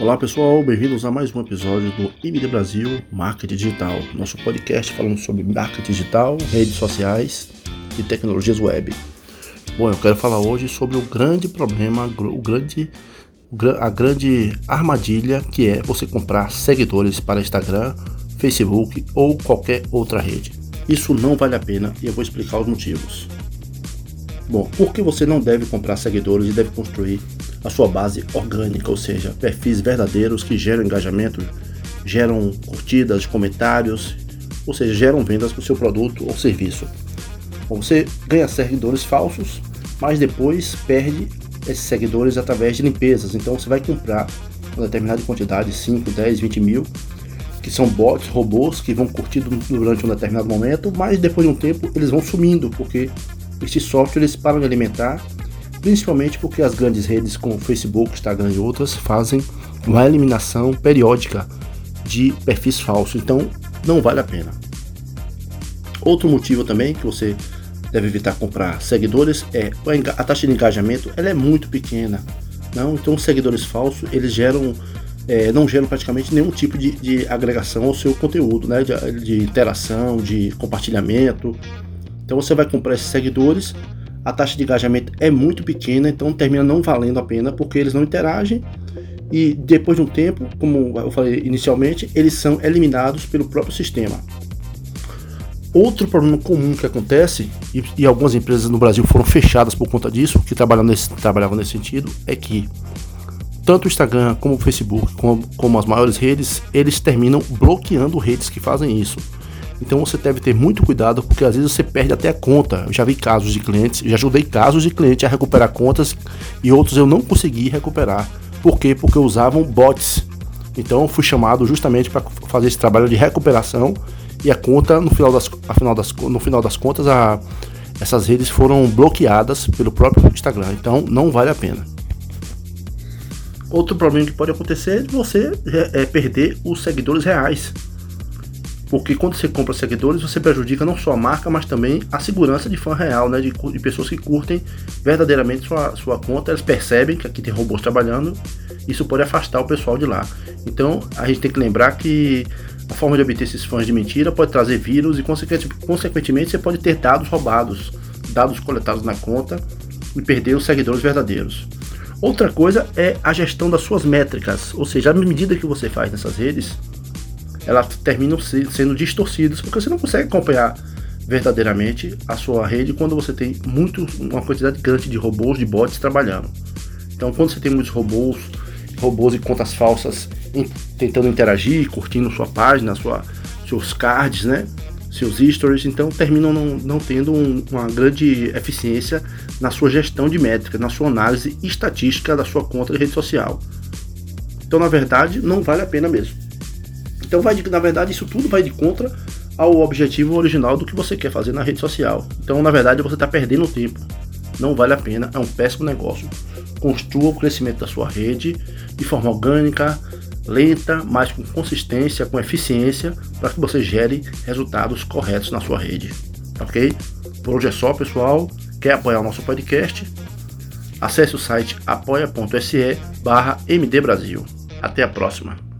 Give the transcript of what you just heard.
Olá pessoal, bem-vindos a mais um episódio do IBD Brasil Marketing Digital, nosso podcast falando sobre marketing digital, redes sociais e tecnologias web. Bom, eu quero falar hoje sobre o grande problema, o grande, a grande armadilha que é você comprar seguidores para Instagram, Facebook ou qualquer outra rede. Isso não vale a pena e eu vou explicar os motivos. Bom, por que você não deve comprar seguidores e deve construir a sua base orgânica, ou seja, perfis verdadeiros que geram engajamento, geram curtidas, comentários, ou seja, geram vendas para o seu produto ou serviço. Você ganha seguidores falsos, mas depois perde esses seguidores através de limpezas. Então você vai comprar uma determinada quantidade, 5, 10, 20 mil, que são bots, robôs que vão curtir durante um determinado momento, mas depois de um tempo eles vão sumindo, porque esses softwares param de alimentar principalmente porque as grandes redes como Facebook, Instagram e outras fazem uma eliminação periódica de perfis falsos, então não vale a pena. Outro motivo também que você deve evitar comprar seguidores é a taxa de engajamento, ela é muito pequena. Não, então seguidores falsos eles geram é, não geram praticamente nenhum tipo de, de, agregação ao seu conteúdo, né? De, de interação, de compartilhamento. Então você vai comprar esses seguidores a taxa de engajamento é muito pequena, então termina não valendo a pena porque eles não interagem e depois de um tempo, como eu falei inicialmente, eles são eliminados pelo próprio sistema. Outro problema comum que acontece, e, e algumas empresas no Brasil foram fechadas por conta disso, que trabalham nesse, trabalhavam nesse sentido, é que tanto o Instagram como o Facebook, como, como as maiores redes, eles terminam bloqueando redes que fazem isso. Então você deve ter muito cuidado, porque às vezes você perde até a conta. Eu já vi casos de clientes, já ajudei casos de clientes a recuperar contas e outros eu não consegui recuperar. Por quê? Porque usavam bots. Então eu fui chamado justamente para fazer esse trabalho de recuperação e a conta, no final das, final das, no final das contas, a, essas redes foram bloqueadas pelo próprio Instagram. Então não vale a pena. Outro problema que pode acontecer é você é, é perder os seguidores reais porque quando você compra seguidores, você prejudica não só a marca, mas também a segurança de fã real, né? De, de pessoas que curtem verdadeiramente sua, sua conta, elas percebem que aqui tem robôs trabalhando, isso pode afastar o pessoal de lá. Então a gente tem que lembrar que a forma de obter esses fãs de mentira pode trazer vírus e, consequentemente, você pode ter dados roubados, dados coletados na conta e perder os seguidores verdadeiros. Outra coisa é a gestão das suas métricas, ou seja, a medida que você faz nessas redes, elas terminam sendo distorcidas, porque você não consegue acompanhar verdadeiramente a sua rede quando você tem muito, uma quantidade grande de robôs, de bots trabalhando. Então, quando você tem muitos robôs, robôs e contas falsas tentando interagir, curtindo sua página, sua, seus cards, né? seus stories, então terminam não, não tendo um, uma grande eficiência na sua gestão de métricas, na sua análise estatística da sua conta de rede social. Então, na verdade, não vale a pena mesmo. Então vai de, na verdade isso tudo vai de contra ao objetivo original do que você quer fazer na rede social. Então na verdade você está perdendo tempo. Não vale a pena, é um péssimo negócio. Construa o crescimento da sua rede de forma orgânica, lenta, mas com consistência, com eficiência, para que você gere resultados corretos na sua rede. Ok? Por hoje é só, pessoal. Quer apoiar o nosso podcast? Acesse o site apoia.se barra mdbrasil. Até a próxima.